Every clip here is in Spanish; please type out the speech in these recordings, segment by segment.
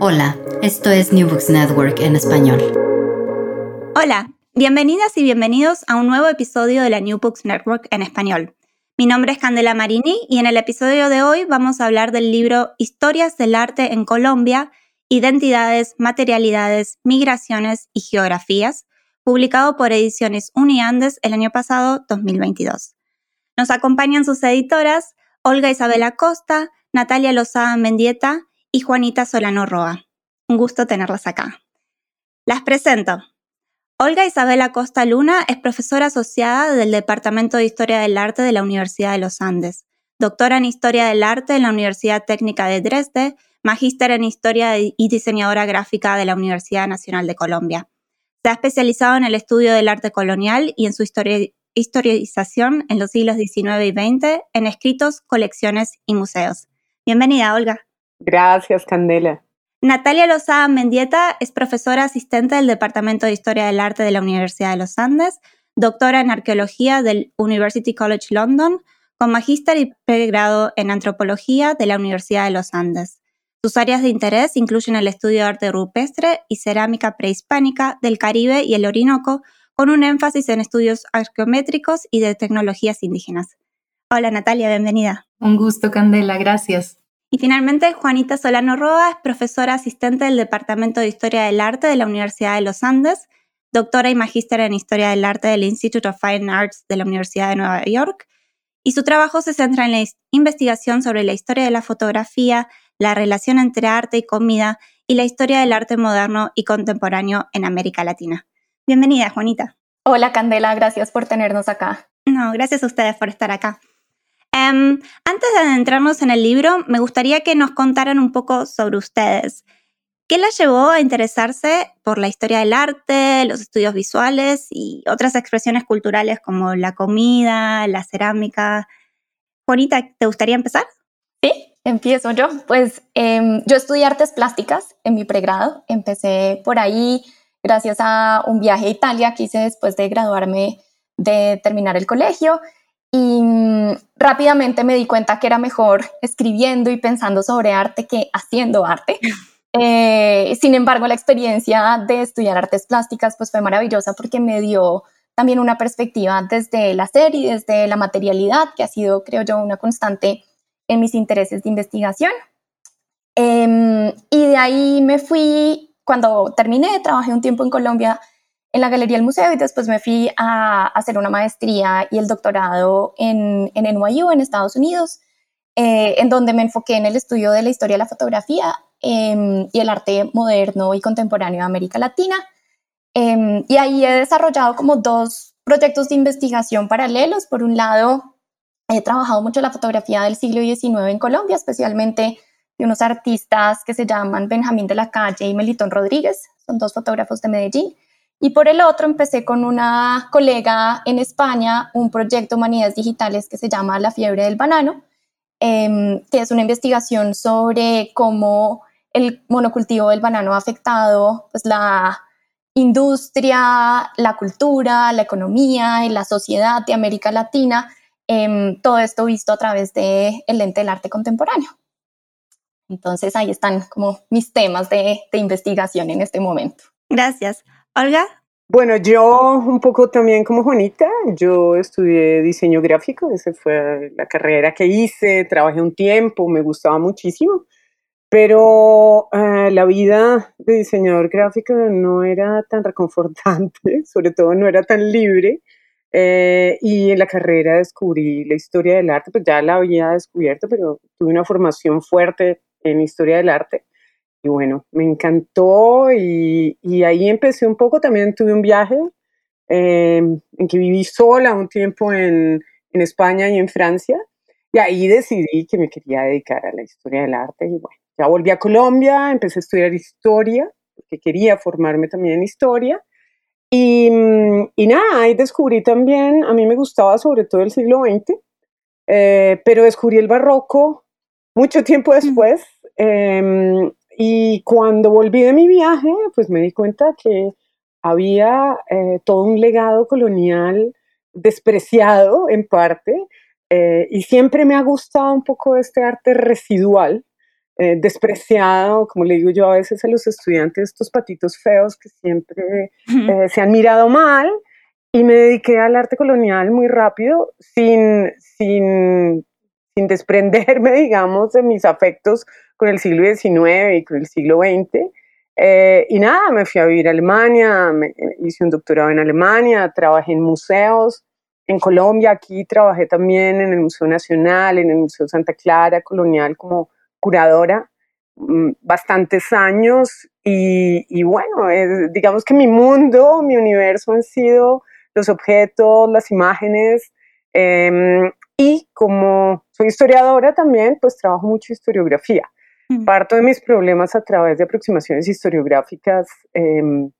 Hola, esto es New Books Network en español. Hola, bienvenidas y bienvenidos a un nuevo episodio de la New Books Network en español. Mi nombre es Candela Marini y en el episodio de hoy vamos a hablar del libro Historias del Arte en Colombia, Identidades, Materialidades, Migraciones y Geografías, publicado por Ediciones Uniandes el año pasado, 2022. Nos acompañan sus editoras Olga Isabela Costa, Natalia Lozada Mendieta y Juanita Solano Roa. Un gusto tenerlas acá. Las presento. Olga Isabela Costa Luna es profesora asociada del Departamento de Historia del Arte de la Universidad de los Andes, doctora en Historia del Arte en la Universidad Técnica de Dresde, magíster en Historia y diseñadora gráfica de la Universidad Nacional de Colombia. Se ha especializado en el estudio del arte colonial y en su historización en los siglos XIX y XX en escritos, colecciones y museos. Bienvenida, Olga. Gracias, Candela. Natalia Lozada Mendieta es profesora asistente del Departamento de Historia del Arte de la Universidad de los Andes, doctora en arqueología del University College London, con magíster y pregrado en antropología de la Universidad de los Andes. Sus áreas de interés incluyen el estudio de arte rupestre y cerámica prehispánica del Caribe y el Orinoco, con un énfasis en estudios arqueométricos y de tecnologías indígenas. Hola Natalia, bienvenida. Un gusto, Candela, gracias. Y finalmente, Juanita Solano Roa es profesora asistente del Departamento de Historia del Arte de la Universidad de los Andes, doctora y magíster en Historia del Arte del Institute of Fine Arts de la Universidad de Nueva York, y su trabajo se centra en la investigación sobre la historia de la fotografía, la relación entre arte y comida y la historia del arte moderno y contemporáneo en América Latina. Bienvenida, Juanita. Hola, Candela, gracias por tenernos acá. No, gracias a ustedes por estar acá. Um, antes de adentrarnos en el libro, me gustaría que nos contaran un poco sobre ustedes. ¿Qué las llevó a interesarse por la historia del arte, los estudios visuales y otras expresiones culturales como la comida, la cerámica? Juanita, ¿te gustaría empezar? Sí, empiezo yo. Pues eh, yo estudié artes plásticas en mi pregrado. Empecé por ahí gracias a un viaje a Italia que hice después de graduarme de terminar el colegio y mm, rápidamente me di cuenta que era mejor escribiendo y pensando sobre arte que haciendo arte. Eh, sin embargo, la experiencia de estudiar artes plásticas pues fue maravillosa porque me dio también una perspectiva desde el hacer y desde la materialidad, que ha sido, creo yo, una constante en mis intereses de investigación. Em, y de ahí me fui, cuando terminé, trabajé un tiempo en Colombia en la Galería del Museo y después me fui a, hacer una maestría y el doctorado en, en NYU, en Estados Unidos, eh, en donde me enfoqué en el estudio de la historia de la fotografía em, y el arte moderno y contemporáneo de América Latina. Em, y ahí he desarrollado como dos proyectos de investigación paralelos. Por un lado, he trabajado mucho la fotografía del siglo XIX en Colombia, especialmente de unos artistas que se llaman Benjamín de la Calle y Melitón Rodríguez, son dos fotógrafos de Medellín. Y por el otro empecé con una colega en España un proyecto Humanidades Digitales que se llama La fiebre del banano, em, que es una investigación sobre cómo el monocultivo del banano ha afectado pues, la industria, la cultura, la economía y la sociedad de América Latina, em, todo esto visto a través del el lente del arte contemporáneo. Entonces ahí están como mis temas de, de investigación en este momento. Gracias. Olga. Bueno, yo un poco también como Juanita, yo estudié diseño gráfico, esa fue la carrera que hice, trabajé un tiempo, me gustaba muchísimo. Pero eh, la vida de diseñador gráfico no era tan reconfortante, sobre todo no era tan libre. Eh, y en la carrera descubrí la historia del arte, pues ya la había descubierto, pero tuve una formación fuerte en historia del arte. Y bueno, me encantó y, y ahí empecé un poco, también tuve un viaje em, en que viví sola un tiempo en, en España y en Francia. Y ahí decidí que me quería dedicar a la historia del arte y bueno ya volví a Colombia, empecé a estudiar historia, porque quería formarme también en historia. Y, y nada, ahí descubrí también, a mí me gustaba sobre todo el siglo XX, eh, pero descubrí el barroco mucho tiempo después. Em, y cuando volví de mi viaje, pues me di cuenta que había eh, todo un legado colonial despreciado en parte, eh, y siempre me ha gustado un poco este arte residual, eh, despreciado, como le digo yo a veces a los estudiantes, estos patitos feos que siempre se han mirado mal, y me dediqué al arte colonial muy rápido, sin, sin, sin desprenderme, digamos, de mis afectos con el siglo XIX y con el siglo XX. Eh, y nada, me fui a vivir a Alemania, me, hice un doctorado en Alemania, trabajé en museos, en Colombia, aquí trabajé también en el Museo Nacional, en el Museo Santa Clara Colonial como curadora mm, bastantes años y, bueno, digamos que mi mundo, mi universo han sido los objetos, las imágenes em, y como soy historiadora también, pues trabajo mucho historiografía. Parto de mis problemas a través de aproximaciones historiográficas. Em,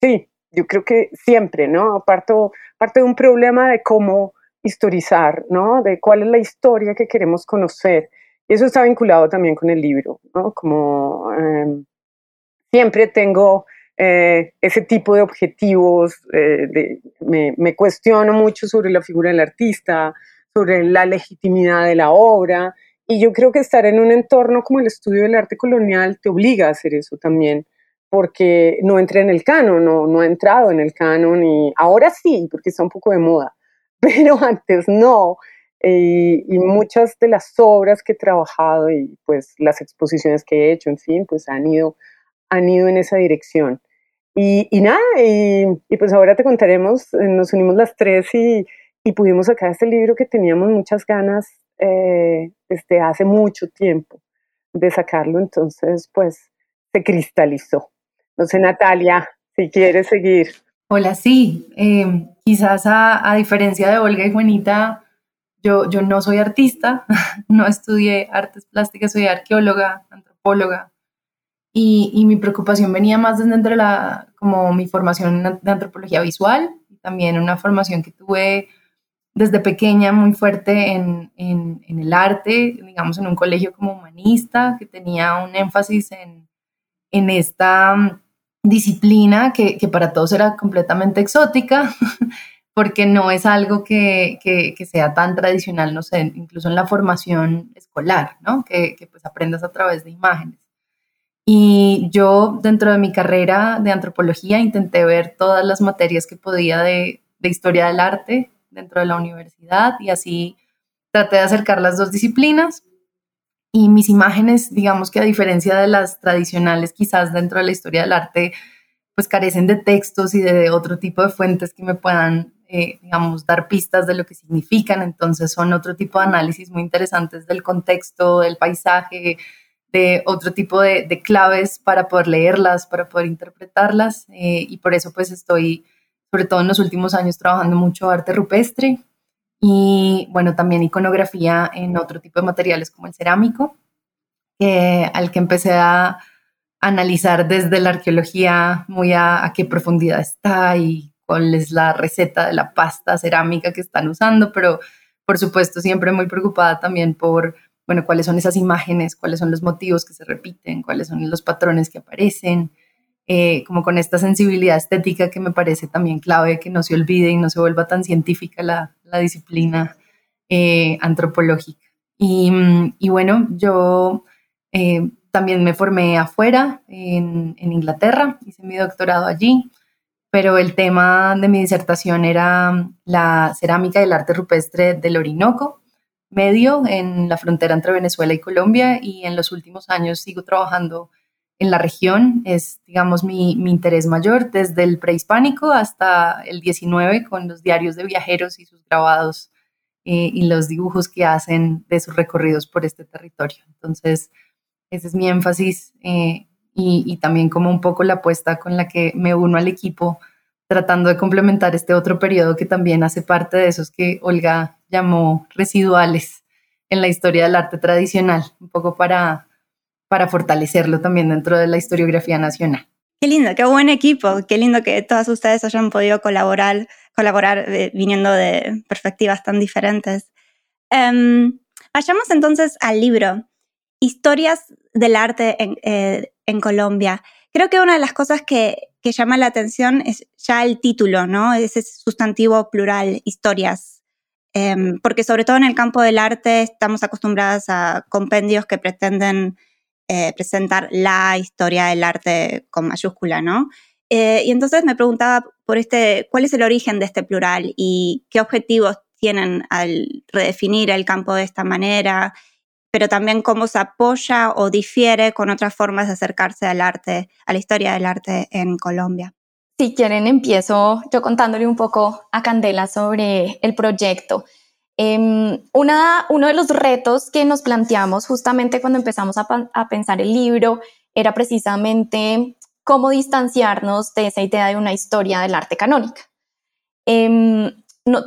sí, yo creo que siempre, ¿no? Parto, parte de un problema de cómo historizar, ¿no? De cuál es la historia que queremos conocer. Y eso está vinculado también con el libro, ¿no? Como em, siempre tengo eh, ese tipo de objetivos, eh, me, me, cuestiono mucho sobre la figura del artista, sobre la legitimidad de la obra, y yo creo que estar en un entorno como el estudio del arte colonial te obliga a hacer eso también, porque no entré en el canon, no, no he entrado en el canon, y ahora sí, porque está un poco de moda, pero antes no. Eh, y, muchas de las obras que he trabajado y pues las exposiciones que he hecho, en fin, pues han ido, han ido en esa dirección. Y, y nada, y, y, pues ahora te contaremos, eh, nos unimos las tres y, y pudimos sacar este libro que teníamos muchas ganas eh, desde hace mucho tiempo de sacarlo, entonces pues se cristalizó. No sé, Natalia, si quieres seguir. Hola, sí, eh, quizás a, a diferencia de Olga y Juanita, yo, yo no soy artista, no estudié artes plásticas, soy arqueóloga, antropóloga, y, y, mi preocupación venía más desde entre la, como mi formación de antropología visual, también una formación que tuve desde pequeña muy fuerte en, en, en, el arte, digamos en un colegio como humanista, que tenía un énfasis en, en esta mm, disciplina que, que, para todos era completamente exótica, porque no es algo que, que, sea tan tradicional, no sé, incluso en la formación escolar, ¿no? Que, que, pues aprendas a través de imágenes. Y yo dentro de mi carrera de antropología intenté ver todas las materias que podía de, de historia del arte dentro de la universidad y así traté de acercar las dos disciplinas. Y mis imágenes, digamos que a diferencia de las tradicionales, quizás dentro de la historia del arte, pues carecen de textos y de otro tipo de fuentes que me puedan eh, digamos, dar pistas de lo que significan, entonces son otro tipo de análisis muy interesantes del contexto, del paisaje, de otro tipo de, claves para poder leerlas, para poder interpretarlas, eh, y por eso pues estoy, sobre todo en los últimos años, trabajando mucho arte rupestre y bueno, también iconografía en otro tipo de materiales como el cerámico, al que empecé a analizar desde la arqueología muy a, a qué profundidad está y cuál es la receta de la pasta cerámica que están usando, pero por supuesto siempre muy preocupada también por bueno, cuáles son esas imágenes, cuáles son los motivos que se repiten, cuáles son los patrones que aparecen, eh, como con esta sensibilidad estética que me parece también clave que no se olvide y no se vuelva tan científica la, disciplina eh, antropológica. Mm, y, bueno, yo eh, también me formé afuera, en, en Inglaterra, hice mi doctorado allí pero el tema de mi disertación era la cerámica y el arte rupestre del Orinoco medio en la frontera entre Venezuela y Colombia y en los últimos años sigo trabajando en la región. Es, digamos, mi, interés mayor desde el prehispánico hasta el 19 con los diarios de viajeros y sus grabados eh, y los dibujos que hacen de sus recorridos por este territorio. Entonces, ese es mi énfasis eh, y, también como un poco la apuesta con la que me uno al equipo tratando de complementar este otro periodo que también hace parte de esos que Olga llamó residuales en la historia del arte tradicional, un poco para, para fortalecerlo también dentro de la historiografía nacional. Qué lindo, qué buen equipo, qué lindo que todas ustedes hayan podido colaborar, colaborar eh, viniendo de perspectivas tan diferentes. Em, vayamos entonces al libro, Historias del arte en, eh, en Colombia. Creo que una de las cosas que, llama la atención es ya el título, ¿no? Ese sustantivo plural, historias. Em, porque sobre todo en el campo del arte estamos acostumbradas a compendios que pretenden eh, presentar la historia del arte con mayúscula, ¿no? Eh, y entonces me preguntaba por este, ¿cuál es el origen de este plural y qué objetivos tienen al redefinir el campo de esta manera? pero también cómo se apoya o difiere con otras formas de acercarse al arte, a la historia del arte en Colombia. Si quieren, empiezo yo contándole un poco a Candela sobre el proyecto. Una, uno de los retos que nos planteamos justamente cuando empezamos a, a, pensar el libro era precisamente cómo distanciarnos de esa idea de una historia del arte canónica. Eh,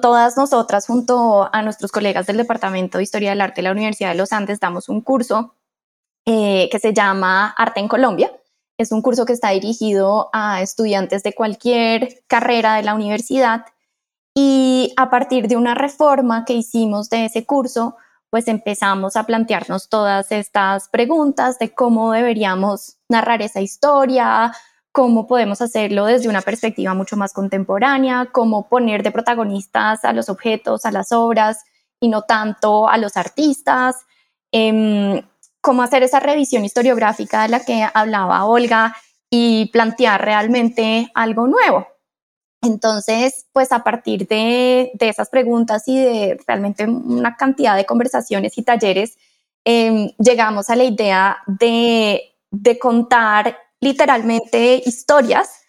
todas nosotras, junto a nuestros colegas del Departamento de Historia del Arte de la Universidad de los Andes, damos un curso eh, que se llama Arte en Colombia. Es un curso que está dirigido a estudiantes de cualquier carrera de la universidad y a partir de una reforma que hicimos de ese curso, pues empezamos a plantearnos todas estas preguntas de cómo deberíamos narrar esa historia, cómo podemos hacerlo desde una perspectiva mucho más contemporánea, cómo poner de protagonistas a los objetos, a las obras y no tanto a los artistas, em, cómo hacer esa revisión historiográfica de la que hablaba Olga y plantear realmente algo nuevo. Entonces, pues a partir de, esas preguntas y de realmente una cantidad de conversaciones y talleres, em, llegamos a la idea de, de contar literalmente historias.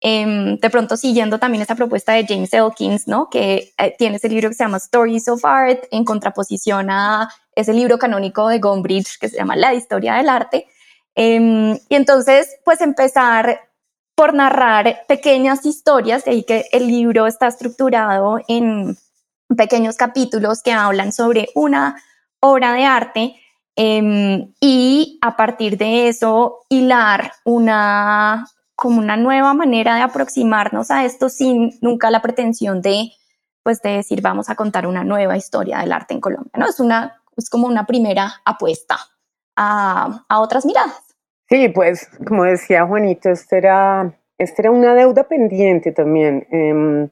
Em, de pronto siguiendo también esa propuesta de James Elkins, ¿no? que eh, tiene ese libro que se llama Stories of Art en contraposición a ese libro canónico de Gombrich que se llama La historia del arte. Em, y entonces, pues empezar por narrar pequeñas historias, de ahí que el libro está estructurado en pequeños capítulos que hablan sobre una obra de arte Em, y a partir de eso hilar una como una nueva manera de aproximarnos a esto sin nunca la pretensión de pues de decir vamos a contar una nueva historia del arte en Colombia, ¿no? Es una es como una primera apuesta a, a otras miradas. Sí, pues como decía Juanito, esta era, este era una deuda pendiente también. Em,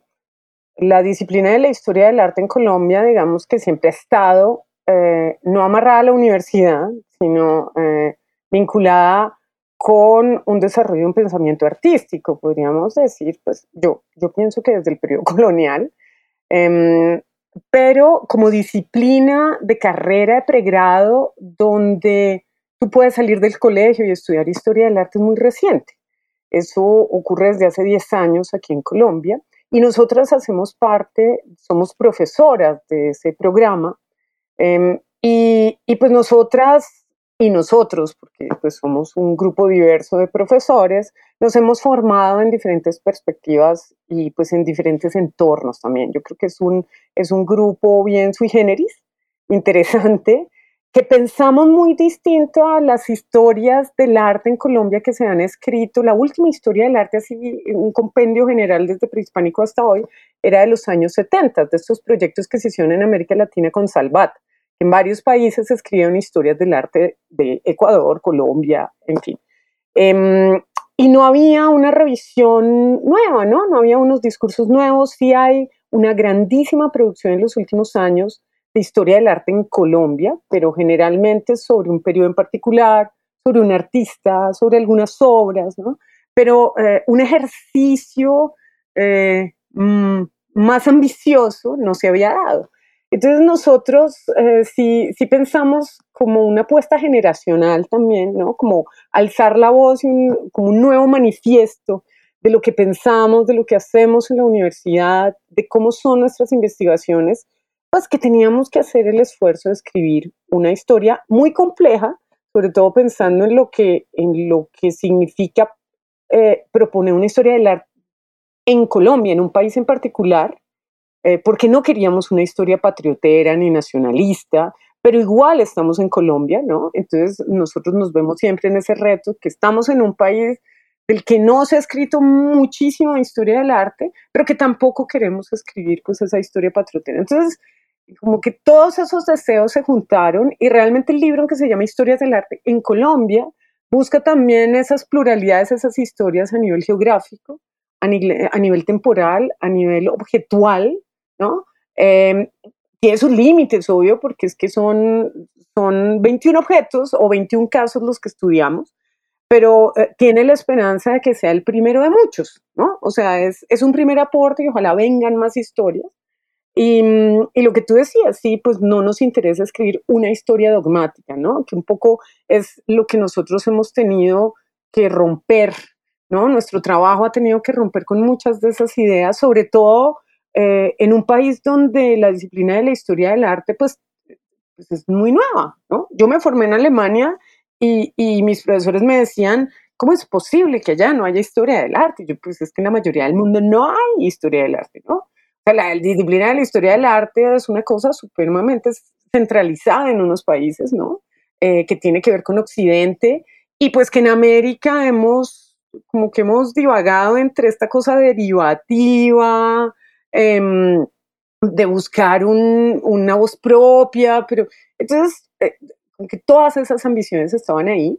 la disciplina de la historia del arte en Colombia, digamos que siempre ha estado eh, no amarrada a la universidad, sino eh, vinculada con un desarrollo de un pensamiento artístico, podríamos decir, pues yo, yo pienso que desde el periodo colonial, em, pero como disciplina de carrera de pregrado donde tú puedes salir del colegio y estudiar historia del arte muy reciente. Eso ocurre desde hace 10 años aquí en Colombia y nosotras hacemos parte, somos profesoras de ese programa Em, y, y, pues nosotras y nosotros, porque pues somos un grupo diverso de profesores, nos hemos formado en diferentes perspectivas y pues en diferentes entornos también. Yo creo que es un, es un grupo bien sui generis, interesante, que pensamos muy distinto a las historias del arte en Colombia que se han escrito. La última historia del arte, así un compendio general desde prehispánico hasta hoy, era de los años 70, de estos proyectos que se hicieron en América Latina con Salvat En varios países se escribieron historias del arte de Ecuador, Colombia, en fin. Em, y no había una revisión nueva, ¿no? No había unos discursos nuevos. Sí hay una grandísima producción en los últimos años de historia del arte en Colombia, pero generalmente sobre un periodo en particular, sobre un artista, sobre algunas obras, ¿no? Pero eh, un ejercicio eh, mm, más ambicioso no se había dado. Entonces nosotros eh, si, pensamos como una apuesta generacional también, ¿no? Como alzar la voz, como un nuevo manifiesto de lo que pensamos, de lo que hacemos en la universidad, de cómo son nuestras investigaciones, pues que teníamos que hacer el esfuerzo de escribir una historia muy compleja, sobre todo pensando en lo que, en lo que significa eh, proponer una historia del arte en Colombia, en un país en particular, eh, porque no queríamos una historia patriotera ni nacionalista, pero igual estamos en Colombia, ¿no? Entonces nosotros nos vemos siempre en ese reto, que estamos en un país del que no se ha escrito muchísima historia del arte, pero que tampoco queremos escribir pues esa historia patriotera. Entonces, como que todos esos deseos se juntaron y realmente el libro que se llama Historias del Arte en Colombia busca también esas pluralidades, esas historias a nivel geográfico, a nivel, temporal, a nivel objetual, ¿no? Em, tiene sus límites, obvio, porque es que son, son 21 objetos o 21 casos los que estudiamos, pero eh, tiene la esperanza de que sea el primero de muchos, ¿no? O sea, es, es un primer aporte y ojalá vengan más historias. Y, y, lo que tú decías, sí, pues no nos interesa escribir una historia dogmática, ¿no? Que un poco es lo que nosotros hemos tenido que romper, ¿no? Nuestro trabajo ha tenido que romper con muchas de esas ideas, sobre todo eh, en un país donde la disciplina de la historia del arte, pues, pues es muy nueva, ¿no? Yo me formé en Alemania y, y, mis profesores me decían, ¿cómo es posible que allá no haya historia del arte? Yo, pues es que en la mayoría del mundo no hay historia del arte, ¿no? Sea, la disciplina de la historia del arte es una cosa supremamente centralizada en unos países, ¿no? Eh, que tiene que ver con Occidente. Y pues que en América hemos, como que hemos divagado entre esta cosa derivativa, em, de buscar un, una voz propia, pero entonces eh, que todas esas ambiciones estaban ahí.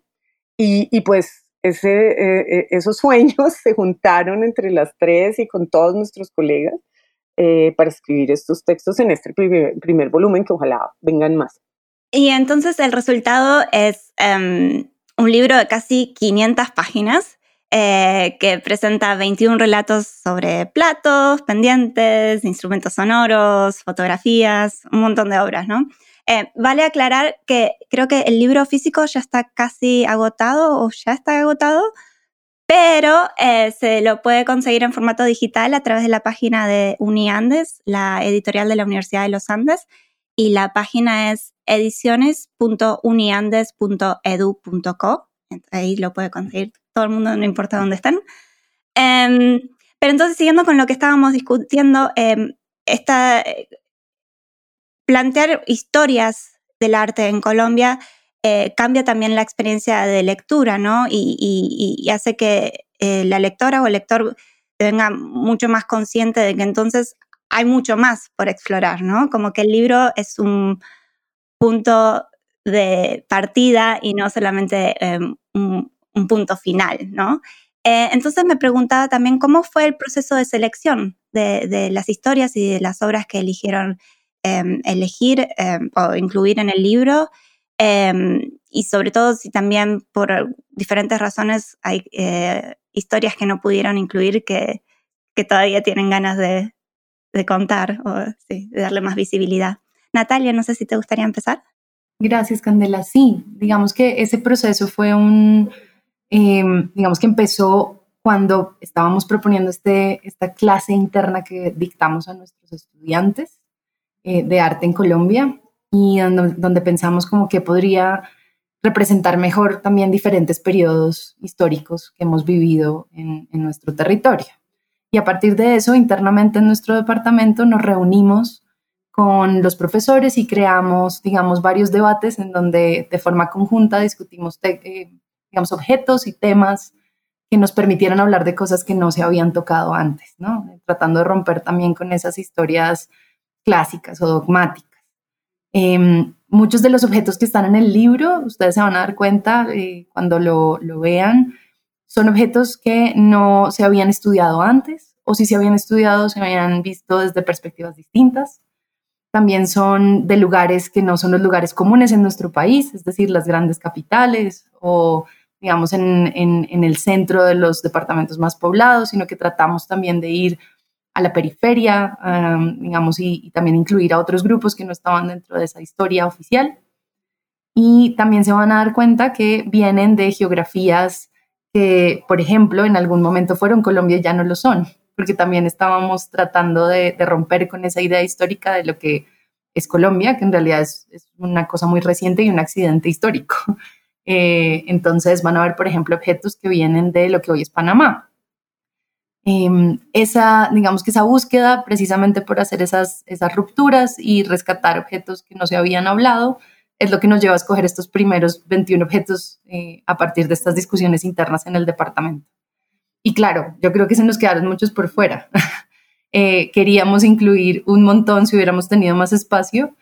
Y, y pues ese, eh, eh, esos sueños se juntaron entre las tres y con todos nuestros colegas eh, para escribir estos textos en este primer, primer, volumen que ojalá vengan más. Y entonces el resultado es um, un libro de casi 500 páginas eh, que presenta 21 relatos sobre platos, pendientes, instrumentos sonoros, fotografías, un montón de obras, ¿no? Eh, vale aclarar que creo que el libro físico ya está casi agotado o ya está agotado, pero eh, se lo puede conseguir en formato digital a través de la página de UniAndes, la editorial de la Universidad de los Andes, y la página es ediciones.uniandes.edu.co. Ahí lo puede conseguir todo el mundo, no importa dónde estén. Em, pero entonces, siguiendo con lo que estábamos discutiendo, em, esta, plantear historias del arte en Colombia eh, cambia también la experiencia de lectura, ¿no? Y, hace que eh, la lectora o el lector venga mucho más consciente de que entonces hay mucho más por explorar, ¿no? Como que el libro es un punto de partida y no solamente em, un, punto final, ¿no? Eh, entonces me preguntaba también cómo fue el proceso de selección de, las historias y de las obras que eligieron Em, elegir em, o incluir en el libro em, y sobre todo si también por diferentes razones hay eh, historias que no pudieron incluir que, que todavía tienen ganas de, de contar o de darle más visibilidad. Natalia, no sé si te gustaría empezar. Gracias, Candela. Sí, digamos que ese proceso fue un, digamos que empezó cuando estábamos proponiendo este, esta clase interna que dictamos a nuestros estudiantes eh, de arte en Colombia y donde, pensamos como que podría representar mejor también diferentes periodos históricos que hemos vivido en, nuestro territorio. Y a partir de eso, internamente en nuestro departamento nos reunimos con los profesores y creamos, digamos, varios debates en donde de forma conjunta discutimos, eh, digamos, objetos y temas que nos permitieran hablar de cosas que no se habían tocado antes, ¿no? Tratando de romper también con esas historias clásicas o dogmáticas. Em, muchos de los objetos que están en el libro, ustedes se van a dar cuenta eh, cuando lo, lo vean, son objetos que no se habían estudiado antes o si se habían estudiado se habían visto desde perspectivas distintas. También son de lugares que no son los lugares comunes en nuestro país, es decir, las grandes capitales o digamos en, en, el centro de los departamentos más poblados, sino que tratamos también de ir a la periferia, digamos, y, también incluir a otros grupos que no estaban dentro de esa historia oficial. Y también se van a dar cuenta que vienen de geografías que, por ejemplo, en algún momento fueron Colombia y ya no lo son, porque también estábamos tratando de, romper con esa idea histórica de lo que es Colombia, que en realidad es, una cosa muy reciente y un accidente histórico. Eh, entonces van a ver, por ejemplo, objetos que vienen de lo que hoy es Panamá. Em, esa, digamos que esa búsqueda, precisamente por hacer esas, esas rupturas y rescatar objetos que no se habían hablado, es lo que nos lleva a escoger estos primeros 21 objetos eh, a partir de estas discusiones internas en el departamento. Y claro, yo creo que se nos quedaron muchos por fuera. Eh, queríamos incluir un montón si hubiéramos tenido más espacio,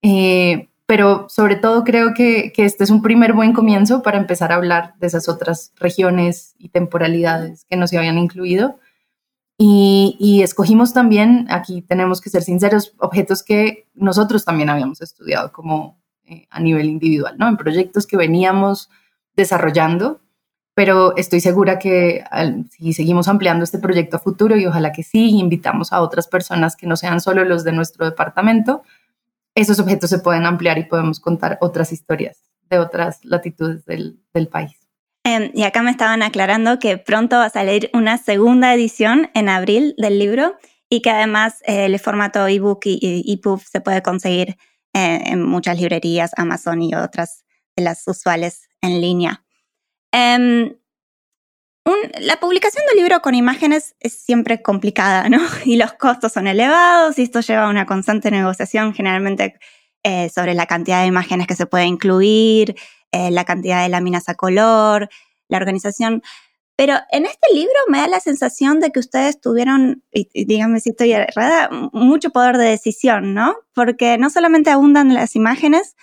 eh, pero sobre todo creo que, que, este es un primer buen comienzo para empezar a hablar de esas otras regiones y temporalidades que no se habían incluido. Y, y, escogimos también, aquí tenemos que ser sinceros, objetos que nosotros también habíamos estudiado como eh, a nivel individual, ¿no? En proyectos que veníamos desarrollando pero estoy segura que si seguimos ampliando este proyecto a futuro y ojalá que sí, invitamos a otras personas que no sean solo los de nuestro departamento, esos objetos se pueden ampliar y podemos contar otras historias de otras latitudes del, país. Em, y acá me estaban aclarando que pronto va a salir una segunda edición en abril del libro y que además eh, el formato ebook y EPUB se puede conseguir eh, en muchas librerías, Amazon y otras de las usuales en línea. La publicación de un libro con imágenes es siempre complicada, ¿no? Y los costos son elevados y esto lleva a una constante negociación generalmente eh, sobre la cantidad de imágenes que se puede incluir, eh, la cantidad de láminas a color, la organización. Pero en este libro me da la sensación de que ustedes tuvieron, y, díganme si estoy errada, mucho poder de decisión, ¿no? Porque no solamente abundan las imágenes,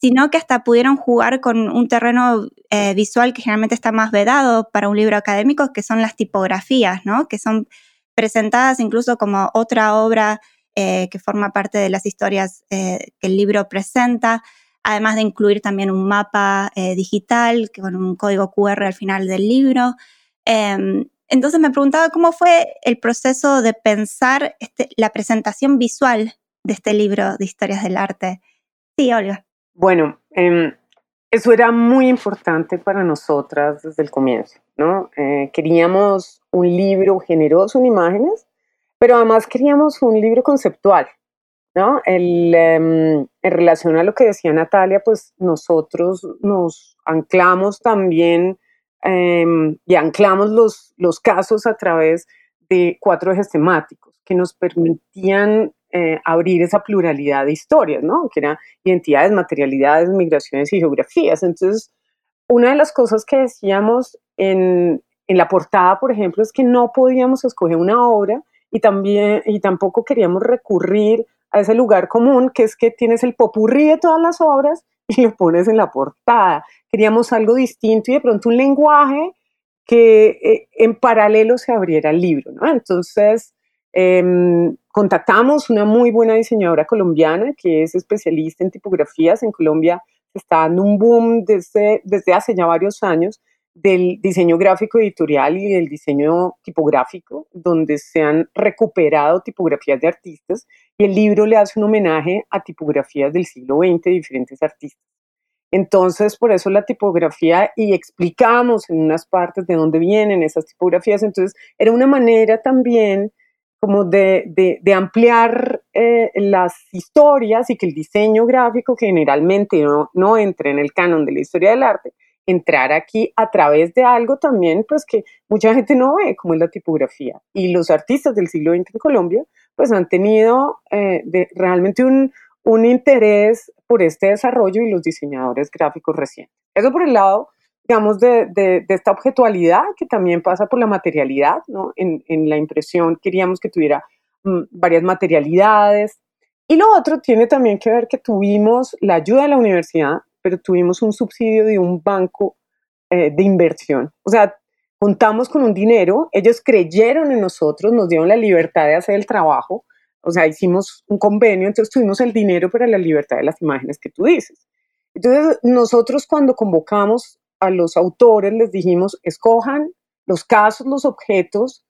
sino que hasta pudieron jugar con un terreno eh, visual que generalmente está más vedado para un libro académico, que son las tipografías, ¿no? que son presentadas incluso como otra obra eh, que forma parte de las historias eh, que el libro presenta, además de incluir también un mapa digital con un código QR al final del libro. Em, entonces me preguntaba cómo fue el proceso de pensar este, la presentación visual de este libro de historias del arte. Sí, Olga. Bueno, em, eso era muy importante para nosotras desde el comienzo, ¿no? Eh, queríamos un libro generoso en imágenes, pero además queríamos un libro conceptual, ¿no? Em, en relación a lo que decía Natalia, pues nosotros nos anclamos también em, y anclamos los, los casos a través de cuatro ejes temáticos que nos permitían eh, abrir esa pluralidad de historias, ¿no? Que eran identidades, materialidades, migraciones y geografías. Entonces, una de las cosas que decíamos en, en la portada, por ejemplo, es que no podíamos escoger una obra y, también, y tampoco queríamos recurrir a ese lugar común, que es que tienes el popurrí de todas las obras y lo pones en la portada. Queríamos algo distinto y de pronto un lenguaje que eh, en paralelo se abriera el libro, ¿no? Entonces, Em, contactamos una muy buena diseñadora colombiana que es especialista en tipografías. En Colombia está dando un boom desde, desde hace ya varios años del diseño gráfico editorial y del diseño tipográfico, donde se han recuperado tipografías de artistas y el libro le hace un homenaje a tipografías del siglo XX de diferentes artistas. Entonces, por eso la tipografía y explicamos en unas partes de dónde vienen esas tipografías. Entonces, era una manera también como de, de, ampliar eh, las historias y que el diseño gráfico generalmente no, no entre en el canon de la historia del arte, entrar aquí a través de algo también pues que mucha gente no ve, como es la tipografía. Y los artistas del siglo XX en Colombia pues han tenido eh, de, realmente un, un interés por este desarrollo y los diseñadores gráficos recientes. Eso por el lado digamos, de, de, esta objetualidad que también pasa por la materialidad, ¿no? En, en la impresión queríamos que tuviera mm, varias materialidades Y lo otro tiene también que ver que tuvimos la ayuda de la universidad, pero tuvimos un subsidio de un banco eh, de inversión. O sea, contamos con un dinero, ellos creyeron en nosotros, nos dieron la libertad de hacer el trabajo, o sea, hicimos un convenio, entonces tuvimos el dinero para la libertad de las imágenes que tú dices. Entonces, nosotros cuando convocamos a los autores les dijimos, escojan los casos, los objetos,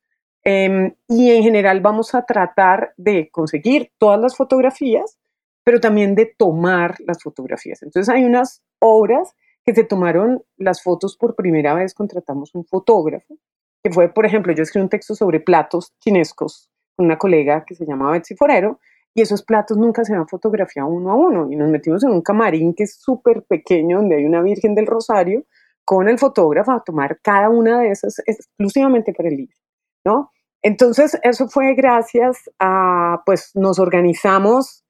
em, y en general vamos a tratar de conseguir todas las fotografías, pero también de tomar las fotografías. Entonces hay unas obras que se tomaron las fotos por primera vez, contratamos un fotógrafo, que fue, por ejemplo, yo escribí un texto sobre platos chinescos con una colega que se llamaba Betsy Forero, y esos platos nunca se han fotografiado uno a uno, y nos metimos en un camarín que es súper pequeño, donde hay una Virgen del Rosario, con el fotógrafo a tomar cada una de esas exclusivamente para el libro, ¿no? Entonces, eso fue gracias a, pues nos organizamos,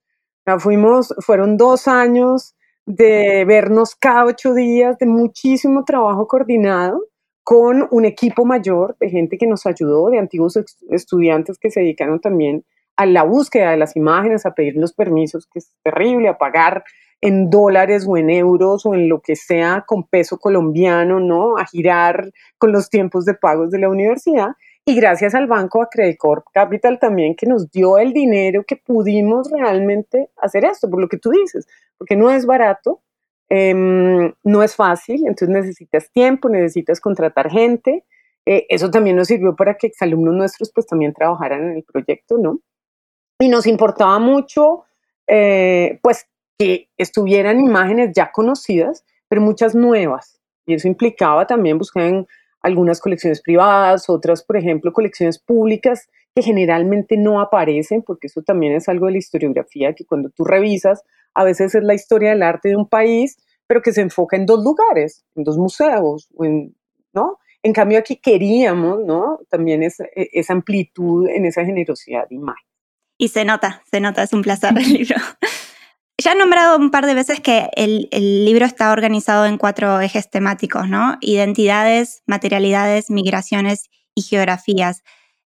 fuimos, fueron dos años de vernos cada ocho días, de muchísimo trabajo coordinado con un equipo mayor de gente que nos ayudó, de antiguos estudiantes que se dedicaron también a la búsqueda de las imágenes, a pedir los permisos, que es terrible, a pagar en dólares o en euros o en lo que sea con peso colombiano, ¿no? A girar con los tiempos de pagos de la universidad. Y gracias al banco Acredicorp Capital también que nos dio el dinero que pudimos realmente hacer esto, por lo que tú dices, porque no es barato, em, no es fácil, entonces necesitas tiempo, necesitas contratar gente. Eh, eso también nos sirvió para que exalumnos nuestros pues también trabajaran en el proyecto, ¿no? Y nos importaba mucho, eh, pues, que estuvieran imágenes ya conocidas, pero muchas nuevas. Y eso implicaba también buscar en algunas colecciones privadas, otras, por ejemplo, colecciones públicas que generalmente no aparecen, porque eso también es algo de la historiografía, que cuando tú revisas, a veces es la historia del arte de un país, pero que se enfoca en dos lugares, en dos museos, ¿no? En cambio aquí queríamos, ¿no? También esa, e, esa amplitud en esa generosidad de imagen. Y se nota, se nota, es un placer el libro. Ya he nombrado un par de veces que el, libro está organizado en cuatro ejes temáticos, ¿no? Identidades, materialidades, migraciones y geografías.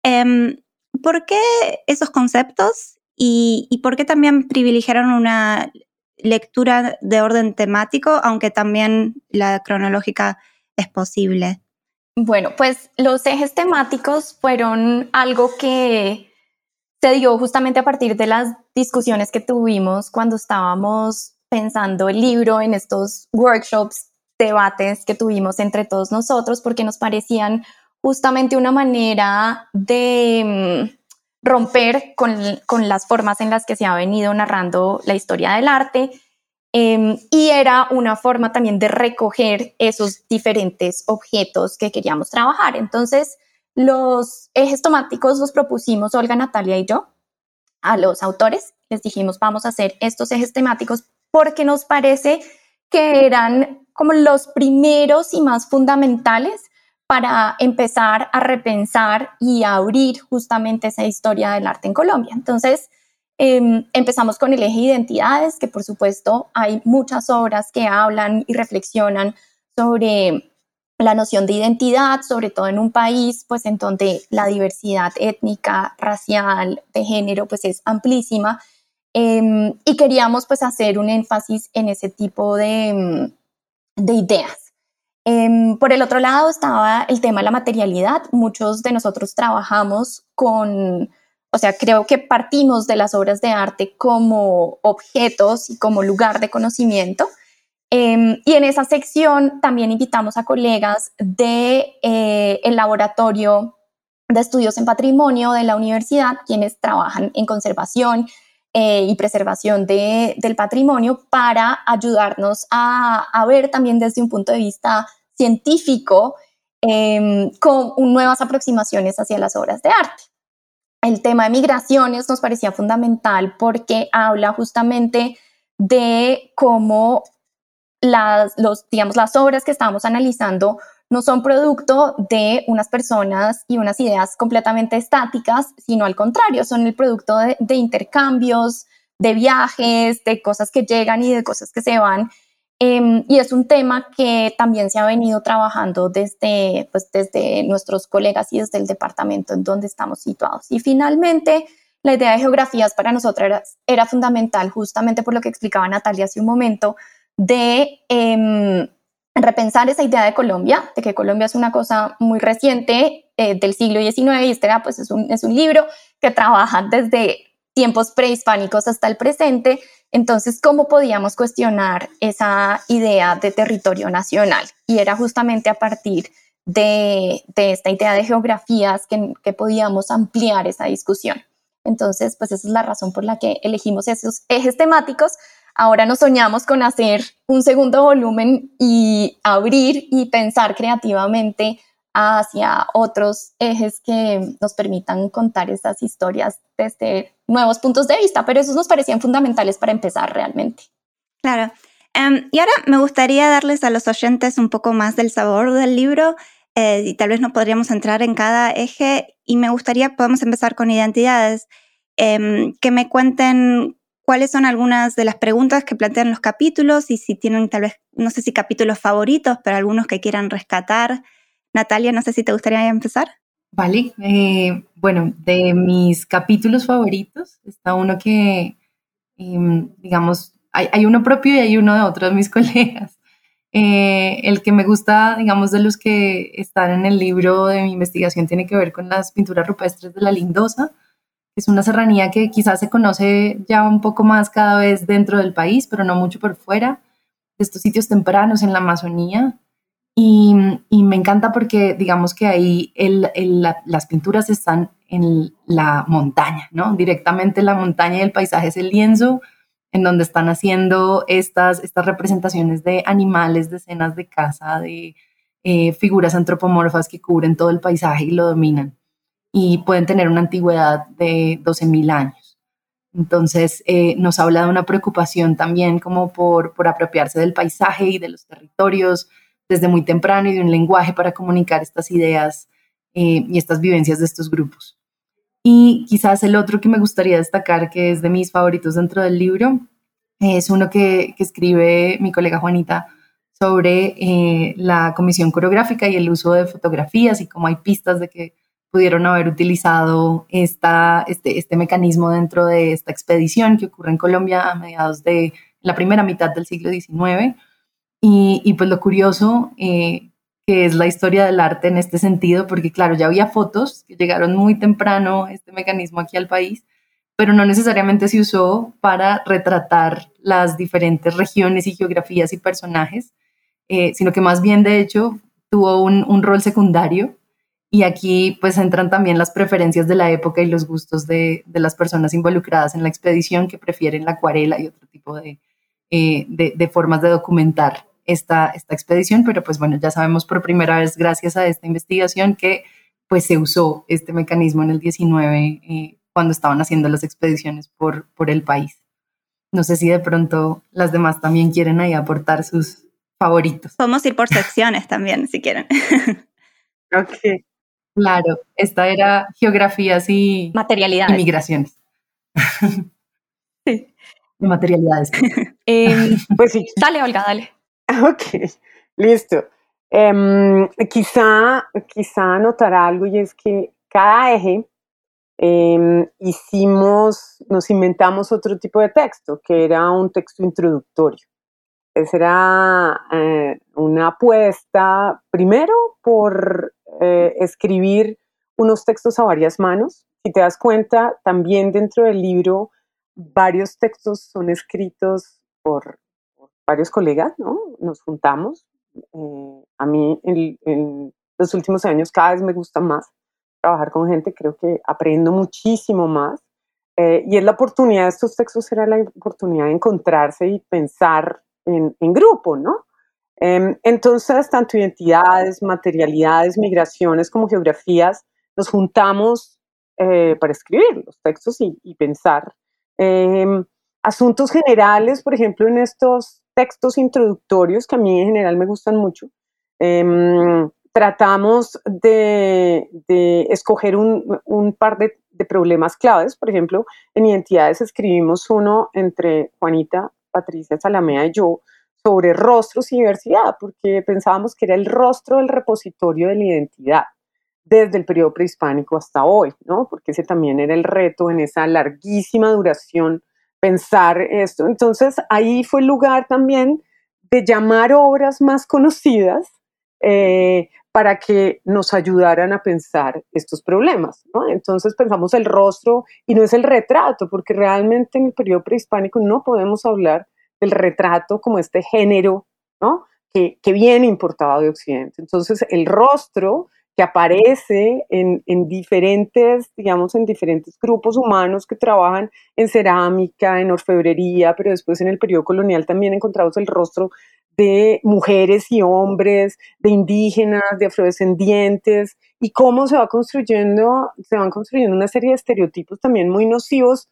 Em, ¿Por qué esos conceptos y, y, por qué también privilegiaron una lectura de orden temático, aunque también la cronológica es posible? Bueno, pues los ejes temáticos fueron algo que se dio justamente a partir de las discusiones que tuvimos cuando estábamos pensando el libro en estos workshops, debates que tuvimos entre todos nosotros, porque nos parecían justamente una manera de mm, romper con, las formas en las que se ha venido narrando la historia del arte. Em, y era una forma también de recoger esos diferentes objetos que queríamos trabajar. Entonces, los ejes temáticos los propusimos Olga, Natalia y yo a los autores. Les dijimos, vamos a hacer estos ejes temáticos porque nos parece que eran como los primeros y más fundamentales para empezar a repensar y a abrir justamente esa historia del arte en Colombia. Entonces, em, empezamos con el eje identidades, que por supuesto hay muchas obras que hablan y reflexionan sobre la noción de identidad, sobre todo en un país pues en donde la diversidad étnica, racial, de género pues es amplísima em, y queríamos pues hacer un énfasis en ese tipo de, em, de ideas. Em, por el otro lado estaba el tema de la materialidad. Muchos de nosotros trabajamos con, o sea, creo que partimos de las obras de arte como objetos y como lugar de conocimiento. Em, y en esa sección también invitamos a colegas del de, eh, el laboratorio de estudios en patrimonio de la universidad, quienes trabajan en conservación eh, y preservación de, del patrimonio para ayudarnos a, a, ver también desde un punto de vista científico em, con nuevas aproximaciones hacia las obras de arte. El tema de migraciones nos parecía fundamental porque habla justamente de cómo las, los, digamos, las obras que estamos analizando no son producto de unas personas y unas ideas completamente estáticas, sino al contrario, son el producto de, intercambios, de viajes, de cosas que llegan y de cosas que se van. Em, y es un tema que también se ha venido trabajando desde, pues, desde nuestros colegas y desde el departamento en donde estamos situados. Y finalmente, la idea de geografías para nosotras era, fundamental justamente por lo que explicaba Natalia hace un momento, de em, repensar esa idea de Colombia, de que Colombia es una cosa muy reciente eh, del siglo XIX y este pues, es, un, es un libro que trabaja desde tiempos prehispánicos hasta el presente. Entonces, ¿cómo podíamos cuestionar esa idea de territorio nacional? Y era justamente a partir de, esta idea de geografías que, que, podíamos ampliar esa discusión. Entonces, pues esa es la razón por la que elegimos esos ejes temáticos. Ahora nos soñamos con hacer un segundo volumen y abrir y pensar creativamente hacia otros ejes que nos permitan contar esas historias desde nuevos puntos de vista, pero esos nos parecían fundamentales para empezar realmente. Claro. Em, y ahora me gustaría darles a los oyentes un poco más del sabor del libro eh, y tal vez no podríamos entrar en cada eje y me gustaría, podemos empezar con identidades, em, que me cuenten cuáles son algunas de las preguntas que plantean los capítulos y si tienen tal vez, no sé si capítulos favoritos, pero algunos que quieran rescatar. Natalia, no sé si te gustaría empezar. Vale, eh, bueno, de mis capítulos favoritos está uno que, em, digamos, hay, uno propio y hay uno de otros de mis colegas. Eh, el que me gusta, digamos, de los que están en el libro de mi investigación tiene que ver con las pinturas rupestres de la Lindosa. Es una serranía que quizás se conoce ya un poco más cada vez dentro del país, pero no mucho por fuera, de estos sitios tempranos en la Amazonía. Y, me encanta porque digamos que ahí las pinturas están en la montaña, ¿no? Directamente la montaña y el paisaje es el lienzo en donde están haciendo estas, estas representaciones de animales, de escenas de caza, de eh, figuras antropomorfas que cubren todo el paisaje y lo dominan. Y pueden tener una antigüedad de 12.000 años. Entonces, eh, nos habla de una preocupación también como por, por apropiarse del paisaje y de los territorios, desde muy temprano y de un lenguaje para comunicar estas ideas eh, y estas vivencias de estos grupos. Y quizás el otro que me gustaría destacar, que es de mis favoritos dentro del libro, es uno que, escribe mi colega Juanita sobre eh, la comisión coreográfica y el uso de fotografías y cómo hay pistas de que pudieron haber utilizado esta, este, este mecanismo dentro de esta expedición que ocurre en Colombia a mediados de la primera mitad del siglo XIX y, pues lo curioso eh, que es la historia del arte en este sentido, porque claro, ya había fotos que llegaron muy temprano este mecanismo aquí al país, pero no necesariamente se usó para retratar las diferentes regiones y geografías y personajes, eh, sino que más bien de hecho tuvo un, un, rol secundario y aquí pues entran también las preferencias de la época y los gustos de, de las personas involucradas en la expedición que prefieren la acuarela y otro tipo de, eh, de, de formas de documentar esta, esta expedición, pero pues bueno, ya sabemos por primera vez gracias a esta investigación que pues se usó este mecanismo en el 19 eh, cuando estaban haciendo las expediciones por, por el país. No sé si de pronto las demás también quieren ahí aportar sus favoritos. Podemos ir por secciones también, si quieren. ok. Claro, esta era geografías y materialidades. Y migraciones. sí. materialidades. Em, pues sí. Dale, Olga, dale. Ok, listo. Em, quizá, quizá notar algo y es que cada eje em, hicimos, nos inventamos otro tipo de texto, que era un texto introductorio. Esa era eh, una apuesta, primero, por eh, escribir unos textos a varias manos. Si te das cuenta, también dentro del libro, varios textos son escritos por varios colegas, ¿no? Nos juntamos. Eh, a mí en, los últimos años cada vez me gusta más trabajar con gente, creo que aprendo muchísimo más. Eh, y es la oportunidad, estos textos era la oportunidad de encontrarse y pensar en, en grupo, ¿no? Em, entonces, tanto identidades, materialidades, migraciones como geografías, nos juntamos eh, para escribir los textos y, pensar. Em, asuntos generales, por ejemplo, en estos textos introductorios que a mí en general me gustan mucho. Em, tratamos de, escoger un, par de, problemas claves. Por ejemplo, en identidades escribimos uno entre Juanita, Patricia Salamea y yo sobre rostros y diversidad, porque pensábamos que era el rostro del repositorio de la identidad. desde el periodo prehispánico hasta hoy, ¿no? Porque ese también era el reto en esa larguísima duración pensar esto. Entonces ahí fue el lugar también de llamar obras más conocidas eh, para que nos ayudaran a pensar estos problemas. ¿no? Entonces pensamos el rostro y no es el retrato, porque realmente en el periodo prehispánico no podemos hablar del retrato como este género ¿no? que, viene importado de Occidente. Entonces el rostro que aparece en, en, diferentes, digamos, en diferentes grupos humanos que trabajan en cerámica, en orfebrería, pero después en el periodo colonial también encontramos el rostro de mujeres y hombres, de indígenas, de afrodescendientes, y cómo se va construyendo, se van construyendo una serie de estereotipos también muy nocivos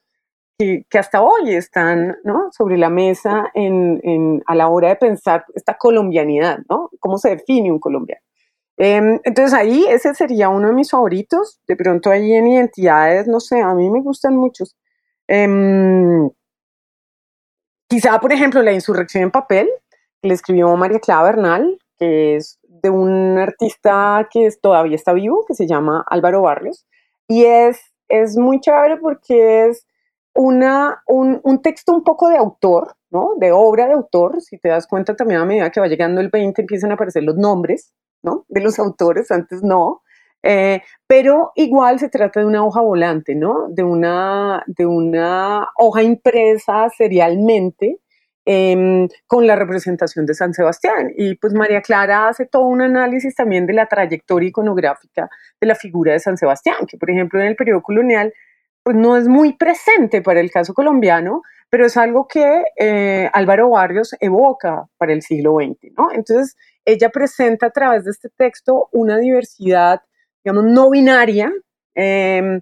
que, que hasta hoy están ¿no? sobre la mesa en, en, a la hora de pensar esta colombianidad, ¿no? ¿Cómo se define un colombiano? Eh, entonces ahí ese sería uno de mis favoritos. De pronto ahí en identidades, no sé, a mí me gustan muchos. Eh, quizá, por ejemplo, la insurrección en papel, le escribió María Clara Bernal, que es de un artista que es, todavía está vivo, que se llama Álvaro Barrios, y es, es muy chévere porque es una, un, un, texto un poco de autor, ¿no? De obra de autor, si te das cuenta también a medida que va llegando el 20 empiezan a aparecer los nombres, ¿no? De los autores, antes no, eh, pero igual se trata de una hoja volante, ¿no? De una, de una hoja impresa serialmente, eh, con la representación de San Sebastián. Y pues María Clara hace todo un análisis también de la trayectoria iconográfica de la figura de San Sebastián, que por ejemplo en el periodo colonial pues no es muy presente para el caso colombiano, pero es algo que eh, Álvaro Barrios evoca para el siglo XX. Entonces, ella presenta a través de este texto una diversidad, digamos, no binaria, eh,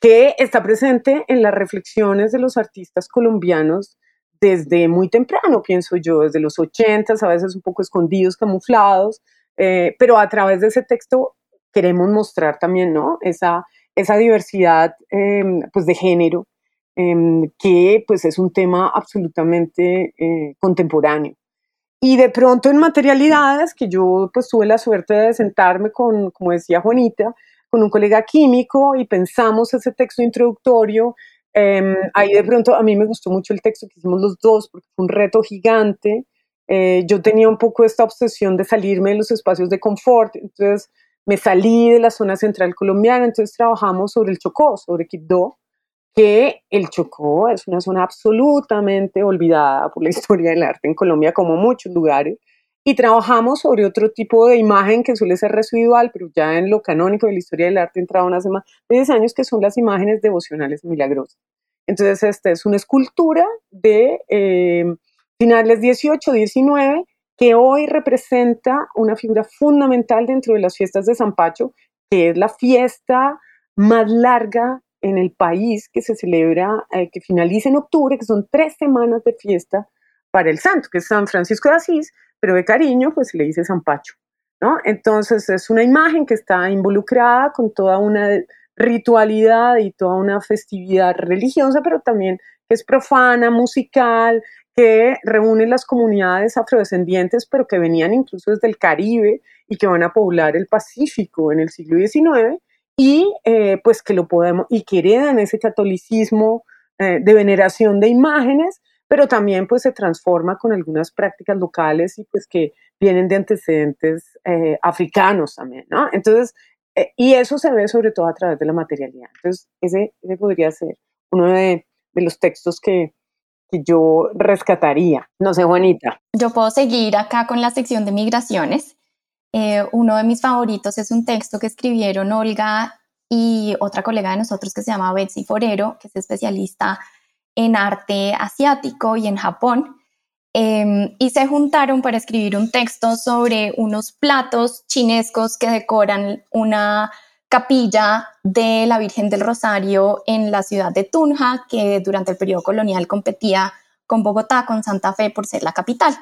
que está presente en las reflexiones de los artistas colombianos desde muy temprano, pienso yo, desde los 80, a veces un poco escondidos, camuflados, eh, pero a través de ese texto queremos mostrar también, ¿no? Esa, esa diversidad, eh, pues, de género, eh, que, pues, es un tema absolutamente eh, contemporáneo. Y de pronto en materialidades, que yo, pues, tuve la suerte de sentarme con, como decía Juanita, con un colega químico y pensamos ese texto introductorio eh, ahí de pronto a mí me gustó mucho el texto que hicimos los dos porque fue un reto gigante. Eh, yo tenía un poco esta obsesión de salirme de los espacios de confort, entonces me salí de la zona central colombiana, entonces trabajamos sobre el Chocó, sobre Quibdó, que el Chocó es una zona absolutamente olvidada por la historia del arte en Colombia, como muchos lugares, y trabajamos sobre otro tipo de imagen que suele ser residual, pero ya en lo canónico de la historia del arte entrado hace más de 10 años, que son las imágenes devocionales milagrosas. Entonces, esta es una escultura de eh, finales 18, 19, que hoy representa una figura fundamental dentro de las fiestas de San Pacho, que es la fiesta más larga en el país que se celebra, eh, que finaliza en octubre, que son tres semanas de fiesta para el santo, que es San Francisco de Asís, pero de cariño pues le dice San Pacho, ¿no? Entonces es una imagen que está involucrada con toda una ritualidad y toda una festividad religiosa, pero también que es profana, musical, que reúne las comunidades afrodescendientes, pero que venían incluso desde el Caribe y que van a poblar el Pacífico en el siglo XIX y eh, pues que lo podemos y que heredan ese catolicismo eh, de veneración de imágenes, pero también pues se transforma con algunas prácticas locales y pues que vienen de antecedentes eh, africanos también, ¿no? Entonces, y eso se ve sobre todo a través de la materialidad. Entonces, ese, ese podría ser uno de los textos que, que yo rescataría. No sé, Juanita. Yo puedo seguir acá con la sección de migraciones. Eh, uno de mis favoritos es un texto que escribieron Olga y otra colega de nosotros que se llama Betsy Forero, que es especialista en arte asiático y en Japón. Eh, y se juntaron para escribir un texto sobre unos platos chinescos que decoran una capilla de la Virgen del Rosario en la ciudad de Tunja, que durante el periodo colonial competía con Bogotá, con Santa Fe por ser la capital.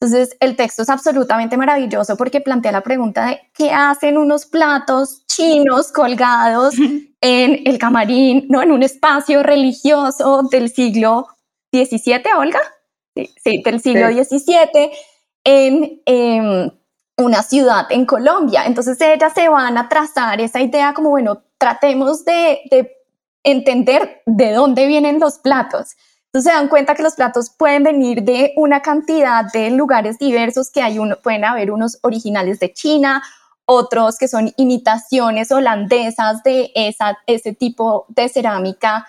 Entonces, el texto es absolutamente maravilloso porque plantea la pregunta de qué hacen unos platos chinos colgados en el camarín, ¿no? En un espacio religioso del siglo XVII, Olga. Sí, sí del siglo XVII, en, em, una ciudad en Colombia. Entonces ellas se van a trazar esa idea como, bueno, tratemos de, de entender de dónde vienen los platos. Entonces se dan cuenta que los platos pueden venir de una cantidad de lugares diversos, que hay uno, pueden haber unos originales de China, otros que son imitaciones holandesas de ese tipo de cerámica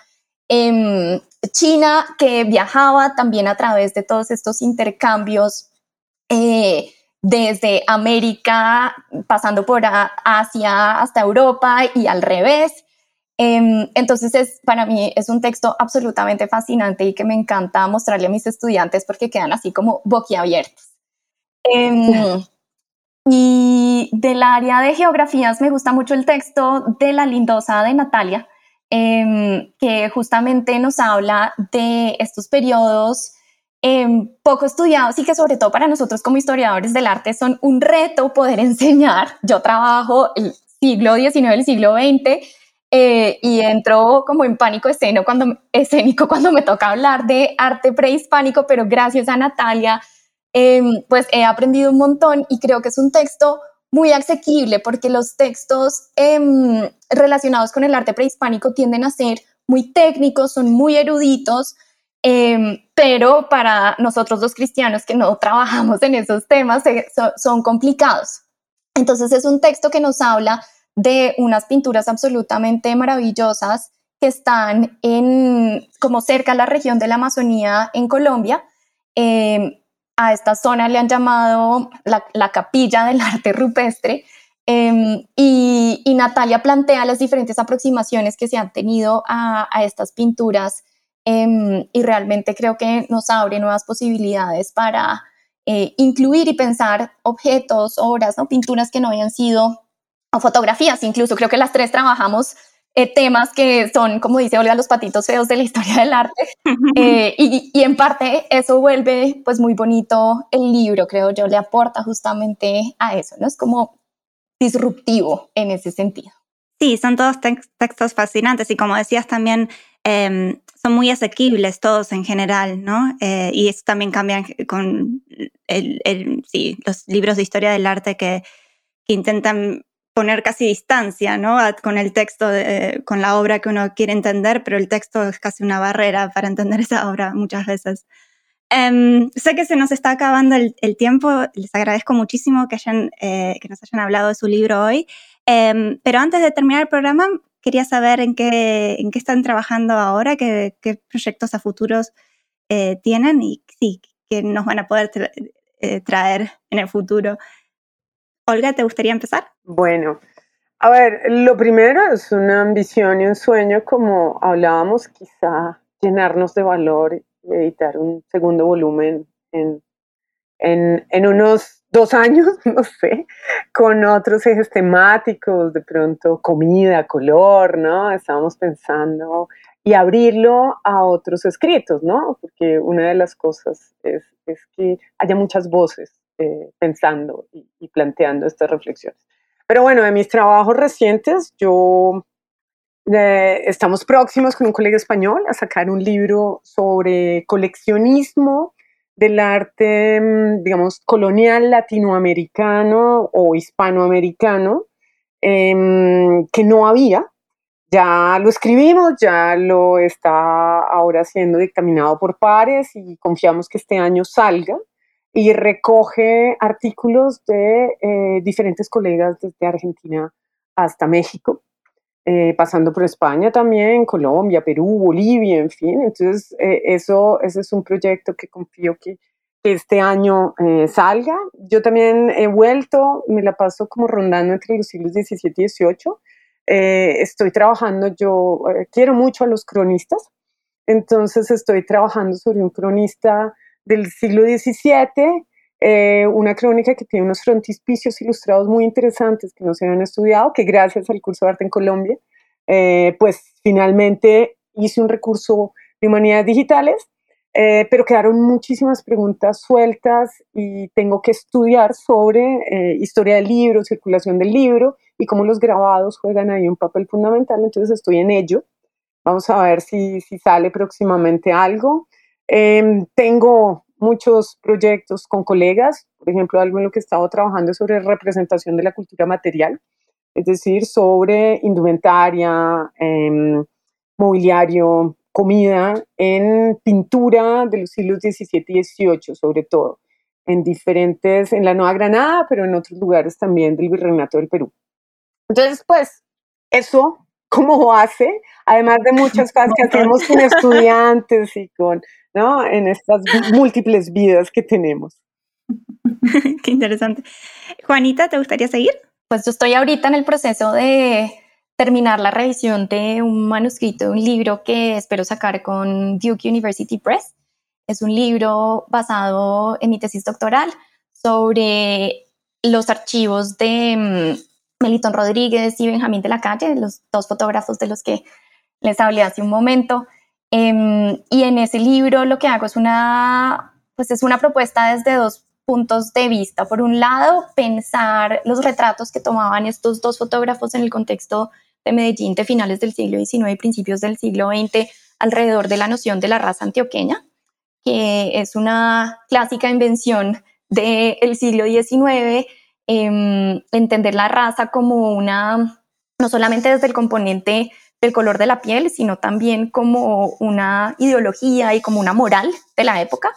em, china que viajaba también a través de todos estos intercambios eh, desde América, pasando por Asia hasta Europa y al revés. Em, entonces, es, para mí es un texto absolutamente fascinante y que me encanta mostrarle a mis estudiantes porque quedan así como boquiabiertos. Em, y del área de geografías me gusta mucho el texto de La Lindosa de Natalia, em, que justamente nos habla de estos periodos poco estudiados y que sobre todo para nosotros como historiadores del arte son un reto poder enseñar. Yo trabajo el siglo XIX, el siglo XX eh, y entro como en pánico escénico cuando, escénico cuando me toca hablar de arte prehispánico, pero gracias a Natalia, em, pues he aprendido un montón y creo que es un texto muy asequible porque los textos em, relacionados con el arte prehispánico tienden a ser muy técnicos, son muy eruditos, em, pero para nosotros los cristianos que no trabajamos en esos temas son complicados. Entonces es un texto que nos habla de unas pinturas absolutamente maravillosas que están en, como cerca a la región de la Amazonía en Colombia. Em, a esta zona le han llamado la, capilla del arte rupestre. Em, y, Natalia plantea las diferentes aproximaciones que se han tenido a, estas pinturas em, y realmente creo que nos abre nuevas posibilidades para eh, incluir y pensar objetos, obras, ¿no? pinturas que no habían sido o fotografías, incluso creo que las tres trabajamos eh, temas que son, como dice Olga, los patitos feos de la historia del arte. Eh, y, y, en parte eso vuelve pues muy bonito el libro, creo yo, le aporta justamente a eso, ¿no? Es como disruptivo en ese sentido. Sí, son todos textos fascinantes y como decías también, em, son muy asequibles todos en general, ¿no? Eh, y eso también cambia con el, el, sí, los libros de historia del arte que, que intentan poner casi distancia ¿no? con el texto, con la obra que uno quiere entender, pero el texto es casi una barrera para entender esa obra muchas veces. Em, sé que se nos está acabando el, tiempo, les agradezco muchísimo que, hayan, eh, que nos hayan hablado de su libro hoy, em, pero antes de terminar el programa quería saber en qué, en qué están trabajando ahora, qué, qué proyectos a futuros eh, tienen y sí, nos van a poder eh, traer en el futuro. Olga, ¿te gustaría empezar? Bueno, a ver, lo primero es una ambición y un sueño, como hablábamos, quizá llenarnos de valor y editar un segundo volumen en, en, en unos dos años, no sé, con otros ejes temáticos, de pronto comida, color, ¿no? Estábamos pensando y abrirlo a otros escritos, ¿no? Porque una de las cosas es, que haya muchas voces eh, pensando y, planteando estas reflexiones. Pero bueno, de mis trabajos recientes, yo eh, estamos próximos con un colega español a sacar un libro sobre coleccionismo del arte, mm, digamos, colonial latinoamericano o hispanoamericano, em, que no había. Ya lo escribimos, ya lo está ahora siendo dictaminado por pares y confiamos que este año salga y recoge artículos de eh, diferentes colegas desde Argentina hasta México, eh, pasando por España también, Colombia, Perú, Bolivia, en fin. Entonces, eh, eso, ese es un proyecto que confío que, este año salga. Yo también he vuelto, me la paso como rondando entre los siglos XVII y XVIII. estoy trabajando, yo quiero mucho a los cronistas, entonces estoy trabajando sobre un cronista del siglo XVII, eh, una crónica que tiene unos frontispicios ilustrados muy interesantes que no se habían estudiado, que gracias al curso de arte en Colombia, eh, pues finalmente hice un recurso de humanidades digitales, eh, pero quedaron muchísimas preguntas sueltas y tengo que estudiar sobre historia del libro, circulación del libro y cómo los grabados juegan ahí un papel fundamental, entonces estoy en ello. Vamos a ver si, si sale próximamente algo. Em, tengo muchos proyectos con colegas, por ejemplo, algo en lo que he estado trabajando es sobre representación de la cultura material, es decir, sobre indumentaria, em, mobiliario, comida en pintura de los siglos XVII y XVIII, sobre todo, en diferentes, en la Nueva Granada, pero en otros lugares también del Virreinato del Perú. Entonces, pues, eso como hace, además de muchas cosas que hacemos con estudiantes y con, ¿no? En estas múltiples vidas que tenemos. Qué interesante. Juanita, ¿te gustaría seguir? Pues yo estoy ahorita en el proceso de terminar la revisión de un manuscrito de un libro que espero sacar con Duke University Press. Es un libro basado en mi tesis doctoral sobre los archivos de mm, Melitón Rodríguez y Benjamín de la Calle, los dos fotógrafos de los que les hablé hace un momento. Em, y en ese libro lo que hago es una, pues es una propuesta desde dos puntos de vista. Por un lado, pensar los retratos que tomaban estos dos fotógrafos en el contexto de Medellín de finales del siglo XIX y principios del siglo XX alrededor de la noción de la raza antioqueña, que es una clásica invención del siglo XIX Em, entender la raza como una, no solamente desde el componente del color de la piel, sino también como una ideología y como una moral de la época,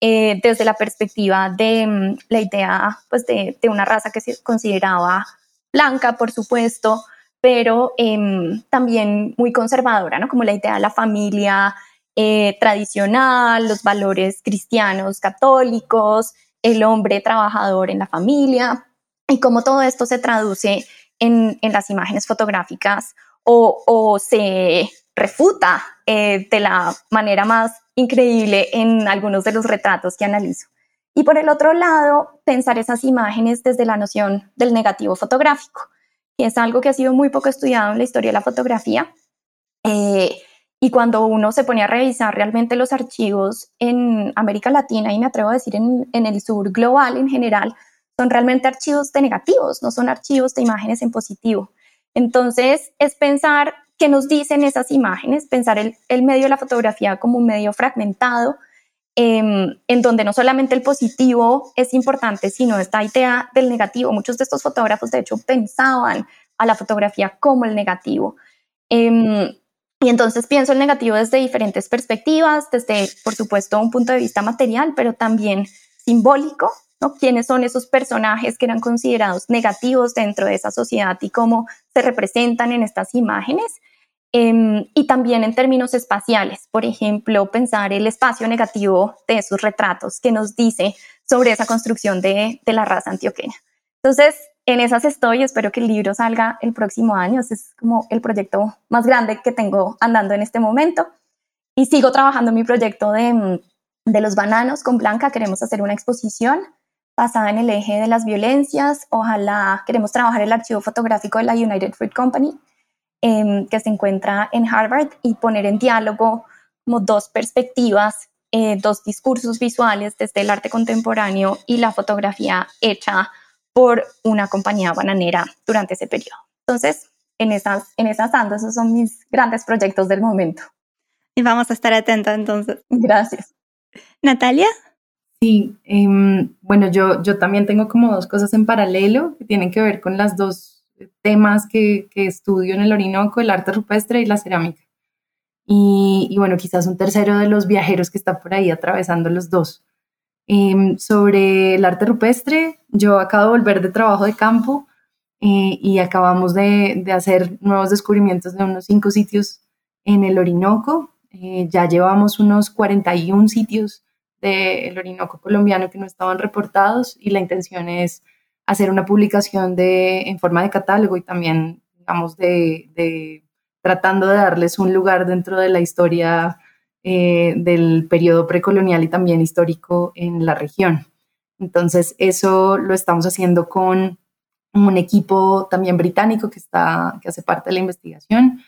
eh, desde la perspectiva de em, la idea pues, de, una raza que se consideraba blanca, por supuesto, pero em, también muy conservadora, ¿no? como la idea de la familia eh, tradicional, los valores cristianos, católicos, el hombre trabajador en la familia y cómo todo esto se traduce en, las imágenes fotográficas o, se refuta eh, de la manera más increíble en algunos de los retratos que analizo. Y por el otro lado, pensar esas imágenes desde la noción del negativo fotográfico, que es algo que ha sido muy poco estudiado en la historia de la fotografía. Eh, y cuando uno se pone a revisar realmente los archivos en América Latina y me atrevo a decir en, en el sur global en general, son realmente archivos de negativos, no son archivos de imágenes en positivo. Entonces, es pensar qué nos dicen esas imágenes, pensar el, medio de la fotografía como un medio fragmentado, em, en donde no solamente el positivo es importante, sino esta idea del negativo. Muchos de estos fotógrafos, de hecho, pensaban a la fotografía como el negativo. Em, y entonces pienso el negativo desde diferentes perspectivas, desde, por supuesto, un punto de vista material, pero también simbólico, ¿Quiénes son esos personajes que eran considerados negativos dentro de esa sociedad y cómo se representan en estas imágenes? Em, y también en términos espaciales, por ejemplo, pensar el espacio negativo de esos retratos que nos dice sobre esa construcción de, la raza antioqueña. Entonces, en esas estoy, espero que el libro salga el próximo año, ese es como el proyecto más grande que tengo andando en este momento. Y sigo trabajando en mi proyecto de, de los bananos con Blanca, queremos hacer una exposición basada en el eje de las violencias. Ojalá queremos trabajar el archivo fotográfico de la United Fruit Company, em, que se encuentra en Harvard, y poner en diálogo como dos perspectivas, eh, dos discursos visuales desde el arte contemporáneo y la fotografía hecha por una compañía bananera durante ese periodo. Entonces, en esas, en esas ando, esos son mis grandes proyectos del momento. Y vamos a estar atentos entonces. Gracias. Natalia. Sí, em, bueno, yo, yo también tengo como dos cosas en paralelo que tienen que ver con las dos temas que, que estudio en el Orinoco, el arte rupestre y la cerámica. Y, y, bueno, quizás un tercero de los viajeros que está por ahí atravesando los dos. Em, sobre el arte rupestre, yo acabo de volver de trabajo de campo eh, y acabamos de, de, hacer nuevos descubrimientos de unos cinco sitios en el Orinoco. Eh, ya llevamos unos 41 sitios del Orinoco colombiano que no estaban reportados y la intención es hacer una publicación de, en forma de catálogo y también, digamos, de, tratando de darles un lugar dentro de la historia eh, del periodo precolonial y también histórico en la región. Entonces, eso lo estamos haciendo con un equipo también británico que, está, que hace parte de la investigación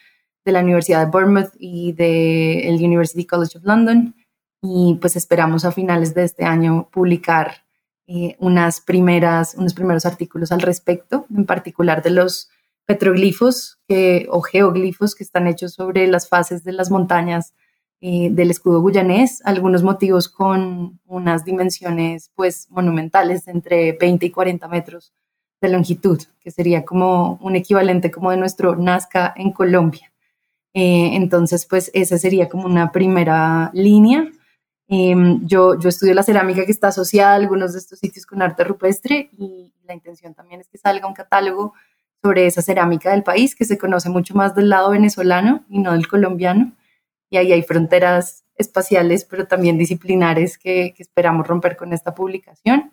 de la Universidad de Bournemouth y del University College of London y pues esperamos a finales de este año publicar eh, unas primeras, unos primeros artículos al respecto, en particular de los petroglifos o geoglifos que están hechos sobre las fases de las montañas eh, del escudo guyanés, algunos motivos con unas dimensiones pues monumentales entre 20 y 40 metros de longitud, que sería como un equivalente como de nuestro Nazca en Colombia. Eh, entonces, pues esa sería como una primera línea. Em, yo, yo estudio la cerámica que está asociada a algunos de estos sitios con arte rupestre y la intención también es que salga un catálogo sobre esa cerámica del país que se conoce mucho más del lado venezolano y no del colombiano. Y ahí hay fronteras espaciales, pero también disciplinares que, esperamos romper con esta publicación.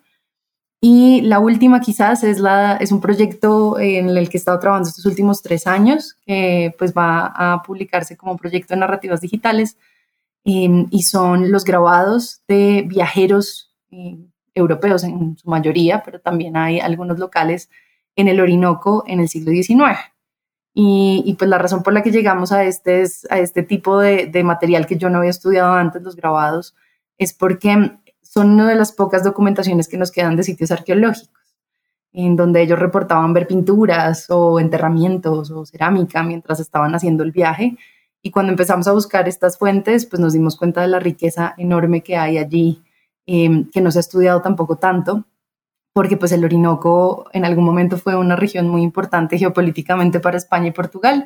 Y la última quizás es, la, es un proyecto en el que he estado trabajando estos últimos tres años, que pues va a publicarse como proyecto de narrativas digitales em, y son los grabados de viajeros eh, europeos en su mayoría, pero también hay algunos locales en el Orinoco en el siglo XIX. Y, y pues la razón por la que llegamos a este, a este tipo de, de material que yo no había estudiado antes, los grabados, es porque son una de las pocas documentaciones que nos quedan de sitios arqueológicos, en donde ellos reportaban ver pinturas o enterramientos o cerámica mientras estaban haciendo el viaje. Y cuando empezamos a buscar estas fuentes, pues nos dimos cuenta de la riqueza enorme que hay allí, em, que no se ha estudiado tampoco tanto, porque pues el Orinoco en algún momento fue una región muy importante geopolíticamente para España y Portugal,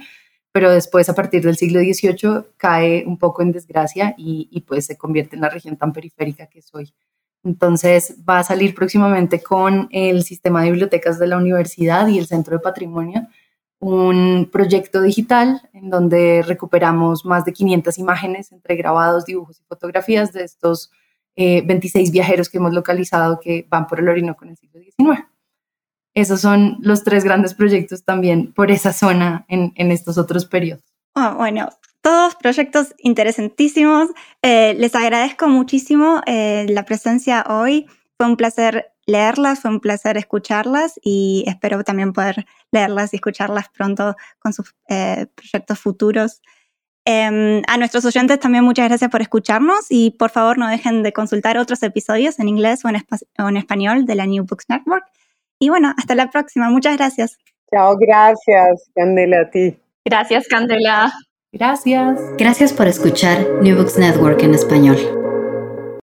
pero después a partir del siglo XVIII cae un poco en desgracia y, pues se convierte en la región tan periférica que soy. Entonces va a salir próximamente con el sistema de bibliotecas de la universidad y el Centro de Patrimonio un proyecto digital en donde recuperamos más de 500 imágenes entre grabados, dibujos y fotografías de estos 26 eh, viajeros que hemos localizado que van por el Orinoco en el siglo XIX esos son los tres grandes proyectos también por esa zona en, estos otros periodos. Ah, bueno, todos proyectos interesantísimos. Eh, les agradezco muchísimo eh, la presencia hoy. Fue un placer leerlas, fue un placer escucharlas y espero también poder leerlas y escucharlas pronto con sus eh, proyectos futuros. Em, a nuestros oyentes también muchas gracias por escucharnos y por favor no dejen de consultar otros episodios en inglés o en, o en español de la New Books Network. Y bueno, hasta la próxima. Muchas gracias. Chao, gracias, Candela, a ti. Gracias, Candela. Gracias. Gracias por escuchar New Books Network en español.